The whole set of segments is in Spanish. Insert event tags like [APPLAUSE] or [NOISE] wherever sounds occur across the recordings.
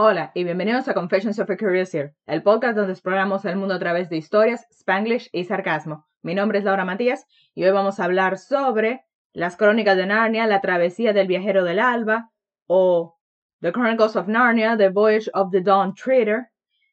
Hola y bienvenidos a Confessions of a Curious Ear, el podcast donde exploramos el mundo a través de historias, spanglish y sarcasmo. Mi nombre es Laura Matías y hoy vamos a hablar sobre las crónicas de Narnia, la travesía del viajero del alba o The Chronicles of Narnia, The Voyage of the Dawn Treader.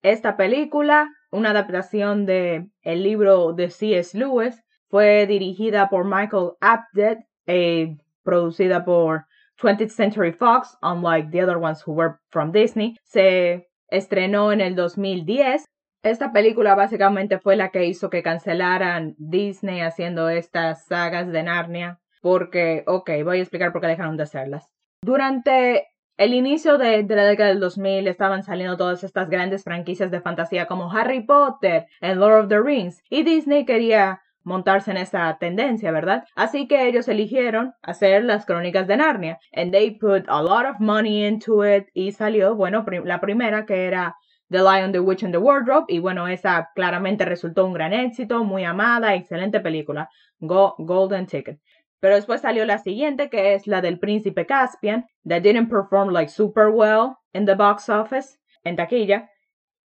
Esta película, una adaptación de el libro de C.S. Lewis, fue dirigida por Michael Apted y producida por 20th Century Fox, unlike the other ones who were from Disney, se estrenó en el 2010. Esta película básicamente fue la que hizo que cancelaran Disney haciendo estas sagas de Narnia, porque, ok, voy a explicar por qué dejaron de hacerlas. Durante el inicio de, la década del 2000 estaban saliendo todas estas grandes franquicias de fantasía como Harry Potter and Lord of the Rings y Disney quería montarse en esa tendencia, ¿verdad? Así que ellos eligieron hacer las crónicas de Narnia. And they put a lot of money into it. Y salió, bueno, la primera que era The Lion, the Witch and the Wardrobe. Y bueno, esa claramente resultó un gran éxito, muy amada, excelente película. Go Golden Ticket. Pero después salió la siguiente, que es la del Príncipe Caspian, that didn't perform like super well in the box office, en taquilla.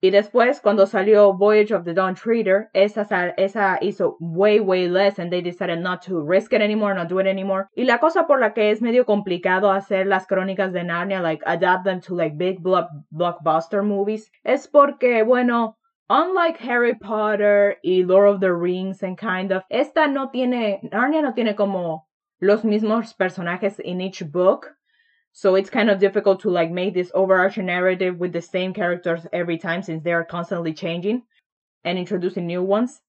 Y después, cuando salió Voyage of the Dawn Treader, esa, esa hizo way, way less and they decided not to risk it anymore, not do it anymore. Y la cosa por la que es medio complicado hacer las crónicas de Narnia, like adapt them to like big block, blockbuster movies, es porque, bueno, unlike Harry Potter y Lord of the Rings and kind of, esta no tiene, Narnia no tiene como los mismos personajes in each book. So it's kind of difficult to like make this overarching narrative with the same characters every time since they are constantly changing and introducing new ones.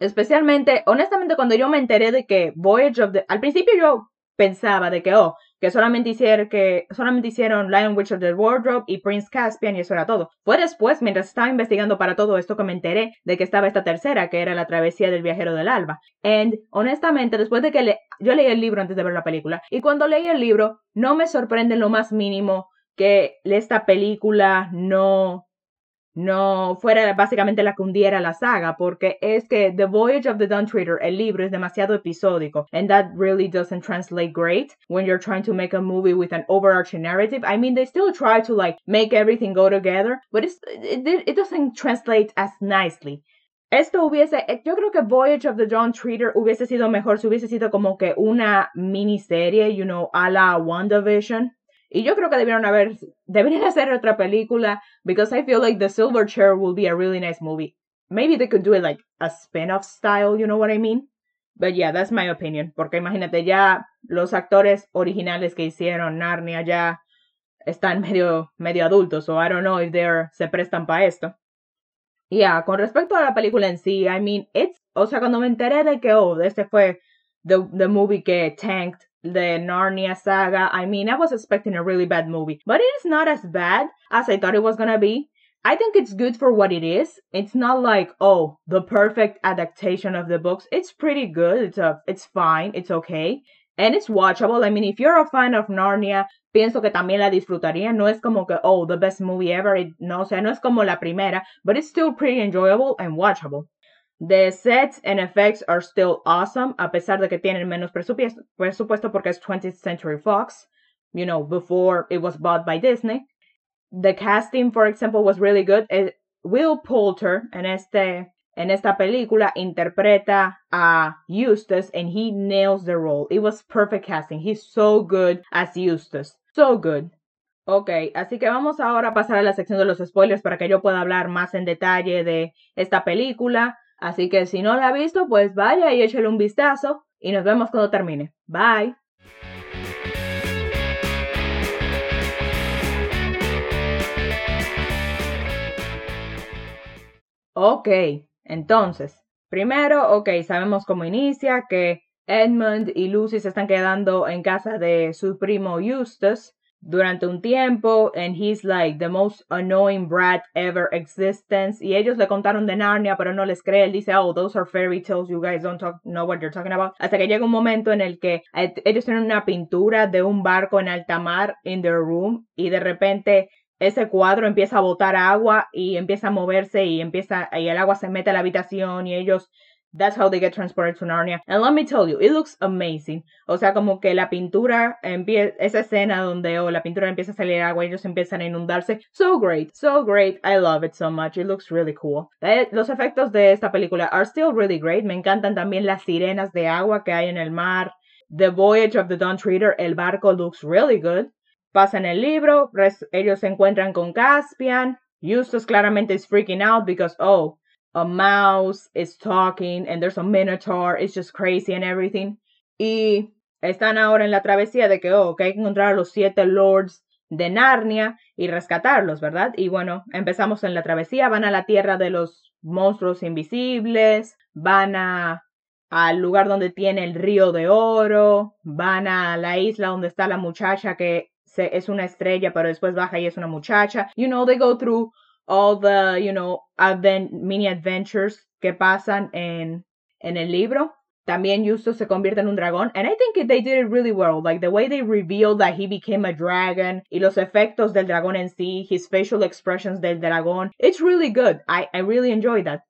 Especialmente, honestamente, cuando yo me enteré de que Voyage of the... Al principio yo pensaba de que, oh, que solamente hicieron, Lion Witch of the Wardrobe y Prince Caspian y eso era todo. Fue después, mientras estaba investigando para todo esto, que me enteré de que estaba esta tercera, que era La Travesía del Viajero del Alba. And, honestamente, después de que le, yo leí el libro antes de ver la película, y cuando leí el libro, no me sorprende lo más mínimo que esta película no no fuera básicamente la que hundiera la saga, porque es que The Voyage of the Dawn Treader, el libro, es demasiado episódico, and that really doesn't translate great when you're trying to make a movie with an overarching narrative. I mean, they still try to like make everything go together, but it, it doesn't translate as nicely. Esto hubiese, yo creo que Voyage of the Dawn Treader hubiese sido mejor si hubiese sido como que una miniserie, you know, a la WandaVision y yo creo que debieron haber, deberían [LAUGHS] hacer otra película, because I feel like The Silver Chair will be a really nice movie. Maybe they could do it like a spin-off style, you know what I mean? But yeah, that's my opinion. Porque imagínate, ya los actores originales que hicieron Narnia ya están [LAUGHS] medio, medio adultos, so I don't know if they're, se prestan para esto. Yeah, con respecto a la película en sí, I mean, it's, o sea, cuando me enteré de que, oh, este fue the, the movie que tanked the Narnia saga. I mean, I was expecting a really bad movie, but it is not as bad as I thought it was gonna be. I think it's good for what it is. It's not like, oh, the perfect adaptation of the books. It's pretty good. It's a, it's fine. It's okay. And it's watchable. I mean, if you're a fan of Narnia, pienso que también la disfrutaría. No es como que, oh, the best movie ever. It, no, o sea, no es como la primera, but it's still pretty enjoyable and watchable. The sets and effects are still awesome, a pesar de que tienen menos presupuesto, porque es 20th Century Fox, you know, before it was bought by Disney. The casting, for example, was really good. Eh, Will Poulter en, este, en esta película interpreta a Eustace and he nails the role. It was perfect casting. He's so good as Eustace. So good. Ok, así que vamos ahora a pasar a la sección de los spoilers para que yo pueda hablar más en detalle de esta película. Así que si no la ha visto, pues vaya y échale un vistazo y nos vemos cuando termine. Bye. Ok, entonces, primero, ok, sabemos cómo inicia, que Edmund y Lucy se están quedando en casa de su primo Eustace durante un tiempo and he's like the most annoying brat ever existence. Y ellos le contaron de Narnia pero no les cree. Él dice oh those are fairy tales. You guys don't know what you're talking about. Hasta que llega un momento en el que eh, ellos tienen una pintura de un barco en alta mar in their room y de repente ese cuadro empieza a botar agua y empieza a moverse y empieza y el agua se mete a la habitación y ellos That's how they get transported to Narnia. And let me tell you, it looks amazing. O sea, como que la pintura, esa escena donde oh, la pintura empieza a salir agua y ellos empiezan a inundarse. So great, so great. I love it so much. It looks really cool. Eh, los efectos de esta película are still really great. Me encantan también las sirenas de agua que hay en el mar. The Voyage of the Dawn Treader, el barco looks really good. Pasan el libro, ellos se encuentran con Caspian. Eustace claramente is freaking out because, oh, a mouse is talking and there's a minotaur, it's just crazy and everything. Y están ahora en la travesía de que, oh, que hay que encontrar a los siete lords de Narnia y rescatarlos, ¿verdad? Y bueno, empezamos en la travesía, van a la tierra de los monstruos invisibles, van a al lugar donde tiene el río de oro, van a la isla donde está la muchacha que se, es una estrella, pero después baja y es una muchacha. You know, they go through all the, you know, advent, mini adventures que pasan en, en el libro. También Justo se convierte en un dragón. And I think they did it really well. Like the way they revealed that he became a dragon. Y los efectos del dragón en sí. His facial expressions del dragón. It's really good. I, I really enjoy that.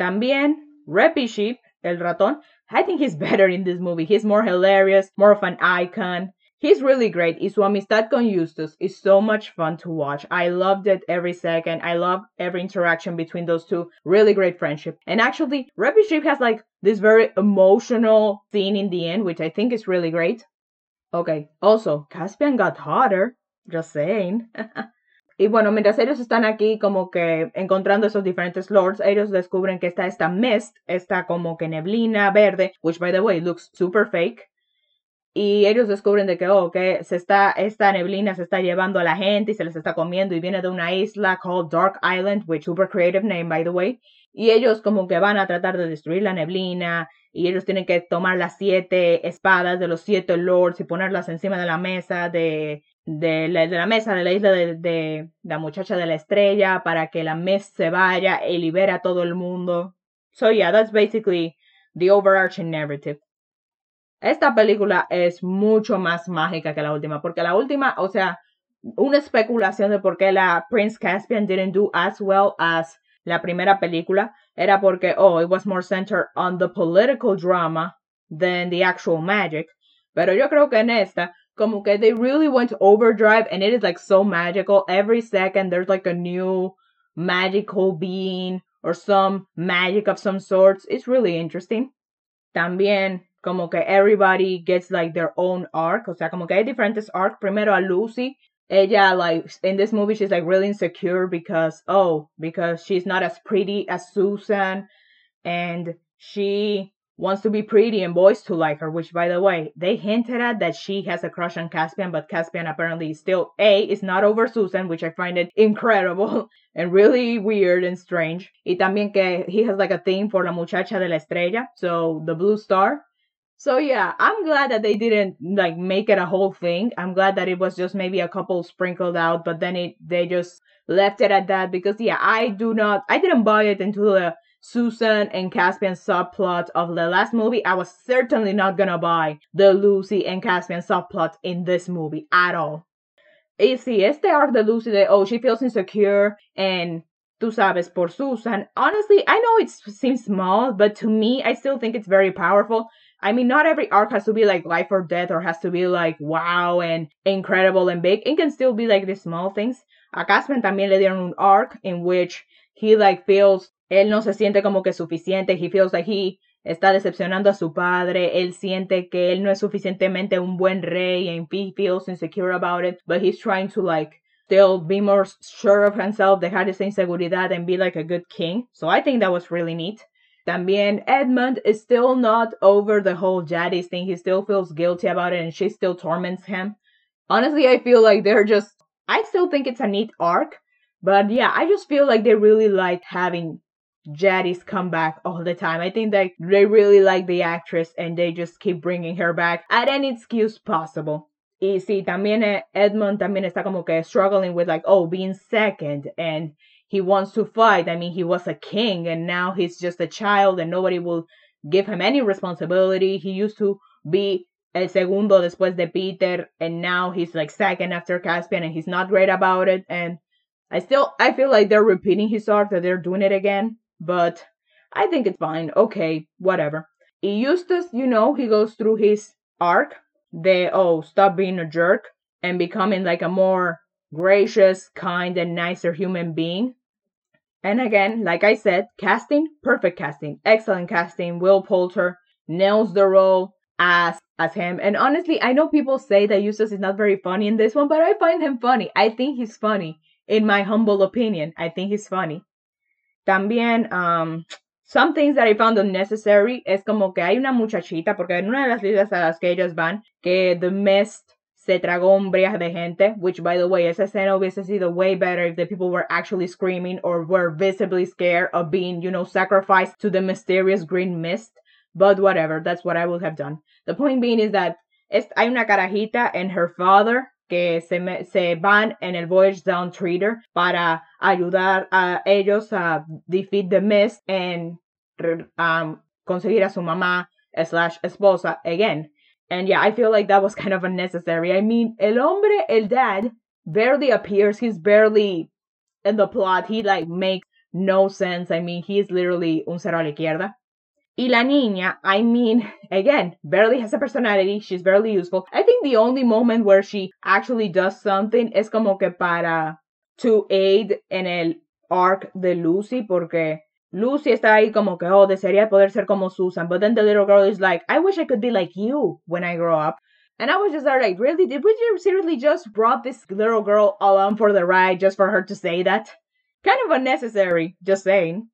También Reppy Sheep, el ratón. I think he's [LAUGHS] better in this movie. He's more hilarious, more of an icon. He's really great. Y su amistad con Eustace is so much fun to watch. I loved it every second. I love every interaction between those two. Really great friendship. And actually, Rapid Street has like this very emotional scene in the end, which I think is really great. Okay. Also, Caspian got hotter. Just saying. [LAUGHS] Y bueno, mientras ellos están aquí como que encontrando esos diferentes lords, ellos descubren que está esta mist, esta como que neblina verde, which by the way looks super fake y ellos descubren de que, oh, que se está, esta neblina se está llevando a la gente y se les está comiendo y viene de una isla called Dark Island, which super creative name, by the way. Y ellos como que van a tratar de destruir la neblina y ellos tienen que tomar las siete espadas de los siete lords y ponerlas encima de la mesa de, de, la, de la mesa de la isla de, de, la muchacha de la estrella para que la mesa se vaya y libera a todo el mundo. So yeah, that's basically the overarching narrative. Esta película es mucho más mágica que la última, porque la última, o sea, una especulación de por qué la Prince Caspian didn't do as well as la primera película era porque, oh, it was more centered on the political drama than the actual magic. Pero yo creo que en esta, como que they really went overdrive and it is like so magical. Every second there's like a new magical being or some magic of some sorts. It's really interesting. También como que everybody gets like their own arc, o sea, como que hay diferentes arcs. Primero a Lucy, ella like in this movie she's like really insecure because oh, because she's not as pretty as Susan and she wants to be pretty and boys to like her, which by the way, they hinted at that she has a crush on Caspian, but Caspian apparently still A is not over Susan, which I find it [LAUGHS] incredible and really weird and strange. Y también que he has like a thing for la muchacha de la estrella, so the blue star. So yeah, I'm glad that they didn't like make it a whole thing. I'm glad that it was just maybe a couple sprinkled out, but then it they just left it at that because yeah, I do not I didn't buy it into the Susan and Caspian subplot of the last movie. I was certainly not gonna buy the Lucy and Caspian subplot in this movie at all. Y sí, este arc de Lucy de oh she feels insecure and tú sabes por Susan. Honestly, I know it seems small, but to me, I still think it's very powerful I mean, not every arc has to be like life or death or has to be like wow and incredible and big. It can still be like the small things. A Caspian también le dieron un arc in which he like feels, él no se siente como que suficiente. He feels like he está decepcionando a su padre. Él siente que él no es suficientemente un buen rey and he feels insecure about it. But he's trying to like still be more sure of himself, dejar esa inseguridad and be like a good king. So I think that was really neat. También Edmund is still not over the whole Jadis thing. He still feels guilty about it and she still torments him. Honestly, I feel like they're just. I still think it's a neat arc. But yeah, I just feel like they really like having Jadis come back all the time. I think that they really like the actress and they just keep bringing her back at any excuse possible. Y sí, también eh, Edmund también está como que struggling with like, oh, being second and he wants to fight. I mean, he was a king and now he's just a child and nobody will give him any responsibility. He used to be el segundo después de Peter and now he's like second after Caspian and he's not great about it. And I still, I feel like they're repeating his arc, that they're doing it again. But I think it's fine. Okay, whatever. Eustace, you know, he goes through his arc. The oh, stop being a jerk and becoming like a more gracious, kind, and nicer human being. And again, like I said, casting, perfect casting, excellent casting. Will Poulter nails the role as as him. And honestly, I know people say that Eustace is not very funny in this one, but I find him funny. I think he's funny. In my humble opinion, I think he's funny. También, um, some things that I found unnecessary es como que hay una muchachita, porque en una de las listas a las que ellos van, que The Mist se tragó briaje de gente, which by the way, esa escena hubiese sido way better if the people were actually screaming or were visibly scared of being, you know, sacrificed to the mysterious green mist. But whatever, that's what I would have done. The point being is that es, hay una carajita and her father que se, me, se van en el Voyage Down Treater para ayudar a ellos a defeat the mist and um, conseguir a su mamá slash esposa again. And yeah, I feel like that was kind of unnecessary. I mean, el hombre, el dad, barely appears. He's barely in the plot. He like makes no sense. I mean, he's literally un cero a la izquierda. Y la niña, I mean, [LAUGHS] again, barely has a personality. She's barely useful. I think the only moment where she actually does something is como que para to aid en el arc de Lucy, porque Lucy está ahí como que, oh, desearía poder ser como Susan. But then the little girl is like, I wish I could be like you when I grow up. And I was just like, really? Did we seriously just brought this little girl along for the ride just for her to say that? Kind of unnecessary, just saying.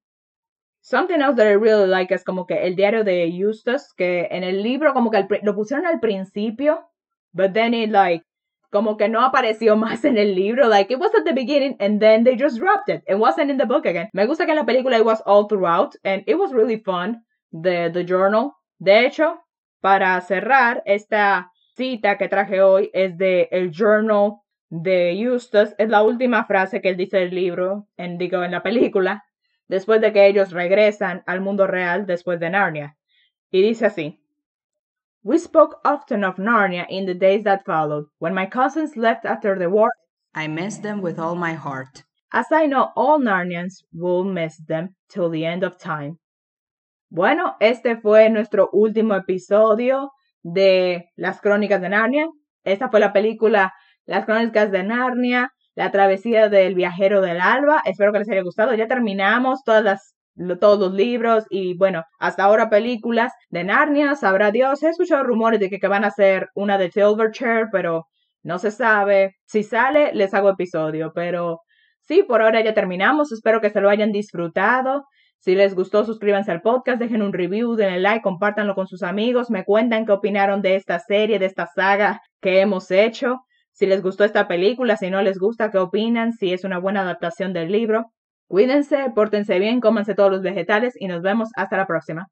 Something else that I really like es como que el diario de Eustace, que en el libro como que lo pusieron al principio, but then it like, como que no apareció [LAUGHS] más en el libro, like it was at the beginning and then they just dropped it. It wasn't in the book again. Me gusta que en la película it was all throughout and it was really fun, the, the journal. De hecho, para cerrar esta cita que traje hoy es de el journal de Eustace, es la última frase que él dice del libro, en, digo, en la película, después de que ellos regresan al mundo real después de Narnia. Y dice así. We spoke often of Narnia in the days that followed. When my cousins left after the war, I missed them with all my heart. As I know all Narnians will miss them till the end of time. Bueno, este fue nuestro último episodio de Las Crónicas de Narnia. Esta fue la película Las Crónicas de Narnia la travesía del viajero del alba. Espero que les haya gustado. Ya terminamos todas las, todos los libros y bueno, hasta ahora películas de Narnia, sabrá Dios. He escuchado rumores de que, que van a hacer una de Silverchair, pero no se sabe. Si sale, les hago episodio, pero sí, por ahora ya terminamos. Espero que se lo hayan disfrutado. Si les gustó, suscríbanse al podcast, dejen un review, denle like, compártanlo con sus amigos, me cuentan qué opinaron de esta serie, de esta saga que hemos hecho si les gustó esta película, si no les gusta, qué opinan, si es una buena adaptación del libro. Cuídense, pórtense bien, cómanse todos los vegetales y nos vemos hasta la próxima.